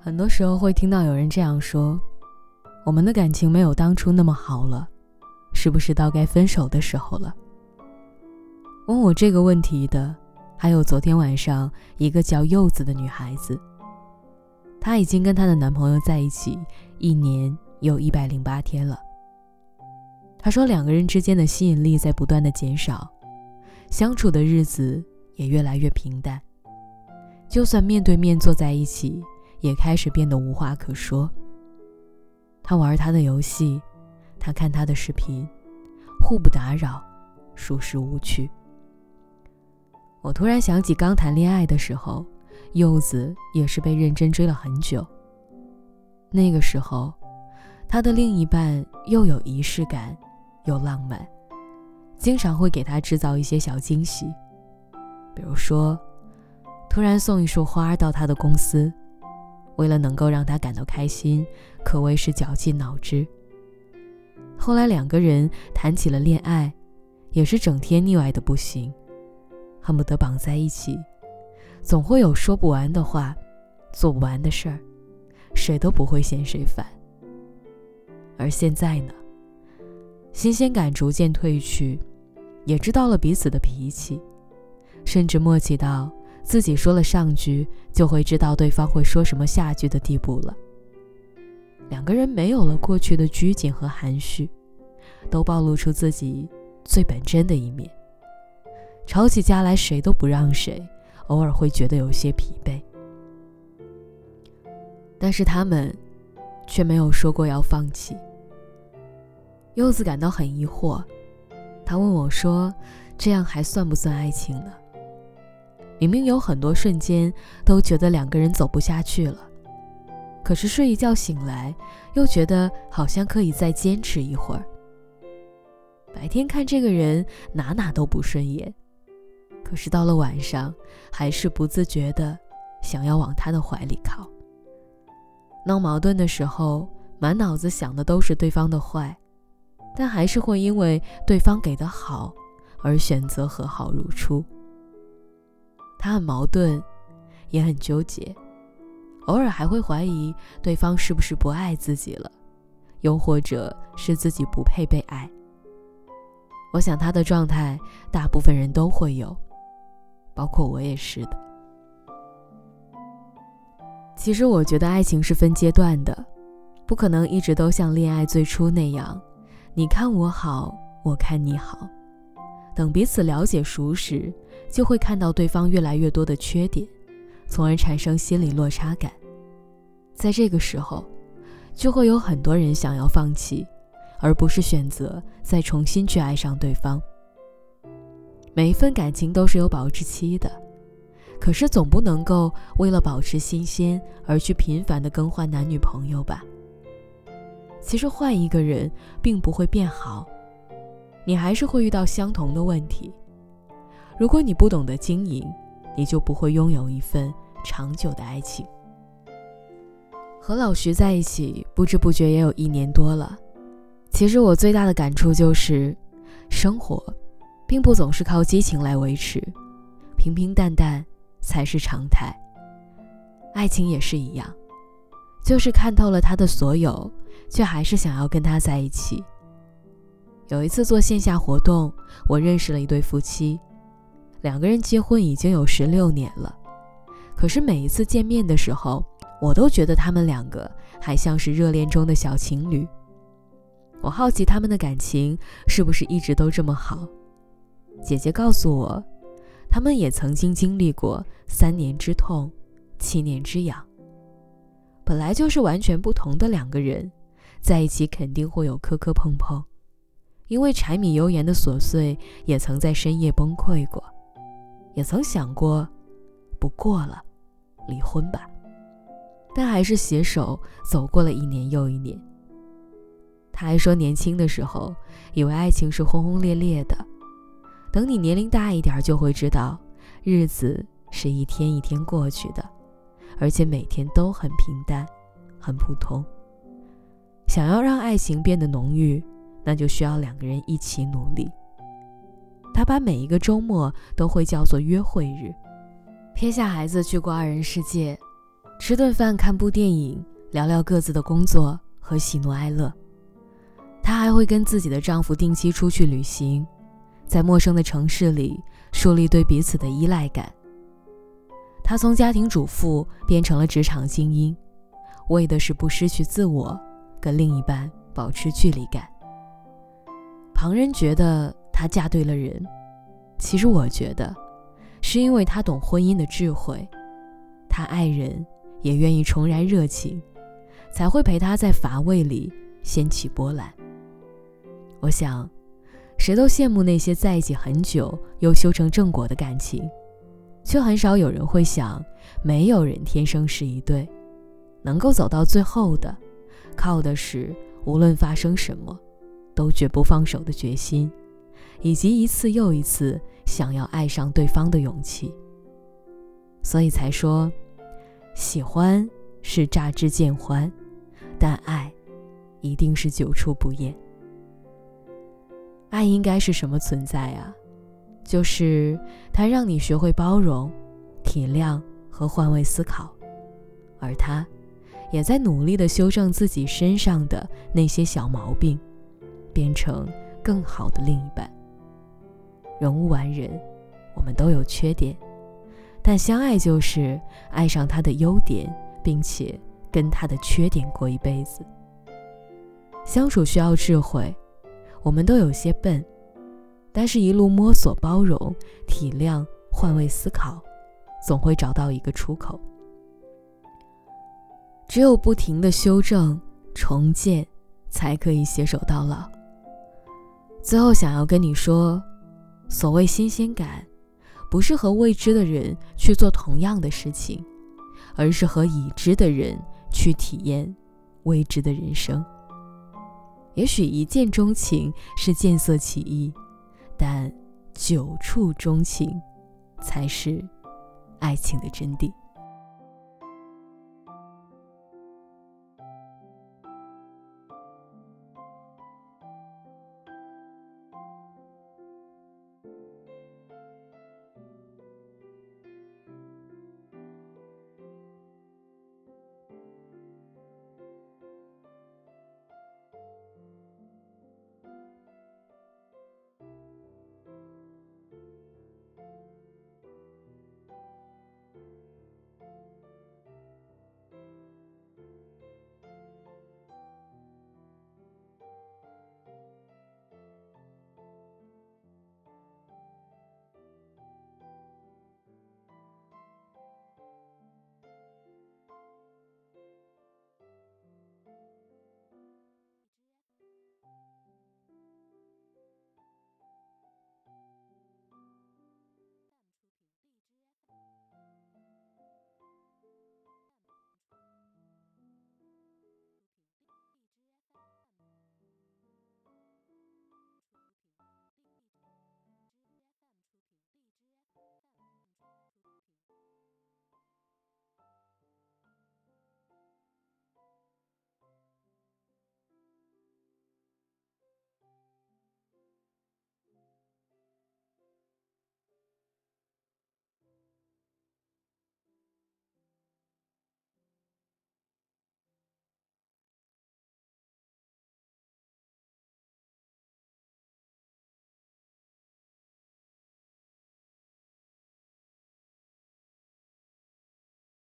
很多时候会听到有人这样说：“我们的感情没有当初那么好了，是不是到该分手的时候了？”问我这个问题的，还有昨天晚上一个叫柚子的女孩子。她已经跟她的男朋友在一起一年又一百零八天了。她说，两个人之间的吸引力在不断的减少，相处的日子也越来越平淡。就算面对面坐在一起。也开始变得无话可说。他玩他的游戏，他看他的视频，互不打扰，熟视无趣。我突然想起刚谈恋爱的时候，柚子也是被认真追了很久。那个时候，他的另一半又有仪式感，又浪漫，经常会给他制造一些小惊喜，比如说，突然送一束花到他的公司。为了能够让他感到开心，可谓是绞尽脑汁。后来两个人谈起了恋爱，也是整天腻歪的不行，恨不得绑在一起，总会有说不完的话，做不完的事儿，谁都不会嫌谁烦。而现在呢，新鲜感逐渐褪去，也知道了彼此的脾气，甚至默契到。自己说了上句，就会知道对方会说什么下句的地步了。两个人没有了过去的拘谨和含蓄，都暴露出自己最本真的一面。吵起架来，谁都不让谁，偶尔会觉得有些疲惫。但是他们却没有说过要放弃。柚子感到很疑惑，他问我说：“这样还算不算爱情呢？”明明有很多瞬间都觉得两个人走不下去了，可是睡一觉醒来，又觉得好像可以再坚持一会儿。白天看这个人哪哪都不顺眼，可是到了晚上，还是不自觉的想要往他的怀里靠。闹矛盾的时候，满脑子想的都是对方的坏，但还是会因为对方给的好而选择和好如初。他很矛盾，也很纠结，偶尔还会怀疑对方是不是不爱自己了，又或者是自己不配被爱。我想他的状态，大部分人都会有，包括我也是的。其实我觉得爱情是分阶段的，不可能一直都像恋爱最初那样，你看我好，我看你好。等彼此了解熟识，就会看到对方越来越多的缺点，从而产生心理落差感。在这个时候，就会有很多人想要放弃，而不是选择再重新去爱上对方。每一份感情都是有保质期的，可是总不能够为了保持新鲜而去频繁的更换男女朋友吧？其实换一个人并不会变好。你还是会遇到相同的问题。如果你不懂得经营，你就不会拥有一份长久的爱情。和老徐在一起，不知不觉也有一年多了。其实我最大的感触就是，生活，并不总是靠激情来维持，平平淡淡才是常态。爱情也是一样，就是看透了他的所有，却还是想要跟他在一起。有一次做线下活动，我认识了一对夫妻，两个人结婚已经有十六年了。可是每一次见面的时候，我都觉得他们两个还像是热恋中的小情侣。我好奇他们的感情是不是一直都这么好。姐姐告诉我，他们也曾经经历过三年之痛，七年之痒。本来就是完全不同的两个人，在一起肯定会有磕磕碰碰。因为柴米油盐的琐碎，也曾在深夜崩溃过，也曾想过，不过了，离婚吧，但还是携手走过了一年又一年。他还说，年轻的时候以为爱情是轰轰烈烈的，等你年龄大一点，就会知道，日子是一天一天过去的，而且每天都很平淡，很普通。想要让爱情变得浓郁。那就需要两个人一起努力。他把每一个周末都会叫做约会日，撇下孩子去过二人世界，吃顿饭，看部电影，聊聊各自的工作和喜怒哀乐。她还会跟自己的丈夫定期出去旅行，在陌生的城市里树立对彼此的依赖感。她从家庭主妇变成了职场精英，为的是不失去自我，跟另一半保持距离感。旁人觉得她嫁对了人，其实我觉得，是因为她懂婚姻的智慧，她爱人。也愿意重燃热情，才会陪他在乏味里掀起波澜。我想，谁都羡慕那些在一起很久又修成正果的感情，却很少有人会想，没有人天生是一对，能够走到最后的，靠的是无论发生什么，都绝不放手的决心，以及一次又一次想要爱上对方的勇气。所以才说。喜欢是乍之见欢，但爱一定是久处不厌。爱应该是什么存在啊？就是它让你学会包容、体谅和换位思考，而他也在努力的修正自己身上的那些小毛病，变成更好的另一半。人无完人，我们都有缺点。但相爱就是爱上他的优点，并且跟他的缺点过一辈子。相处需要智慧，我们都有些笨，但是一路摸索、包容、体谅、换位思考，总会找到一个出口。只有不停的修正、重建，才可以携手到老。最后，想要跟你说，所谓新鲜感。不是和未知的人去做同样的事情，而是和已知的人去体验未知的人生。也许一见钟情是见色起意，但久处钟情才是爱情的真谛。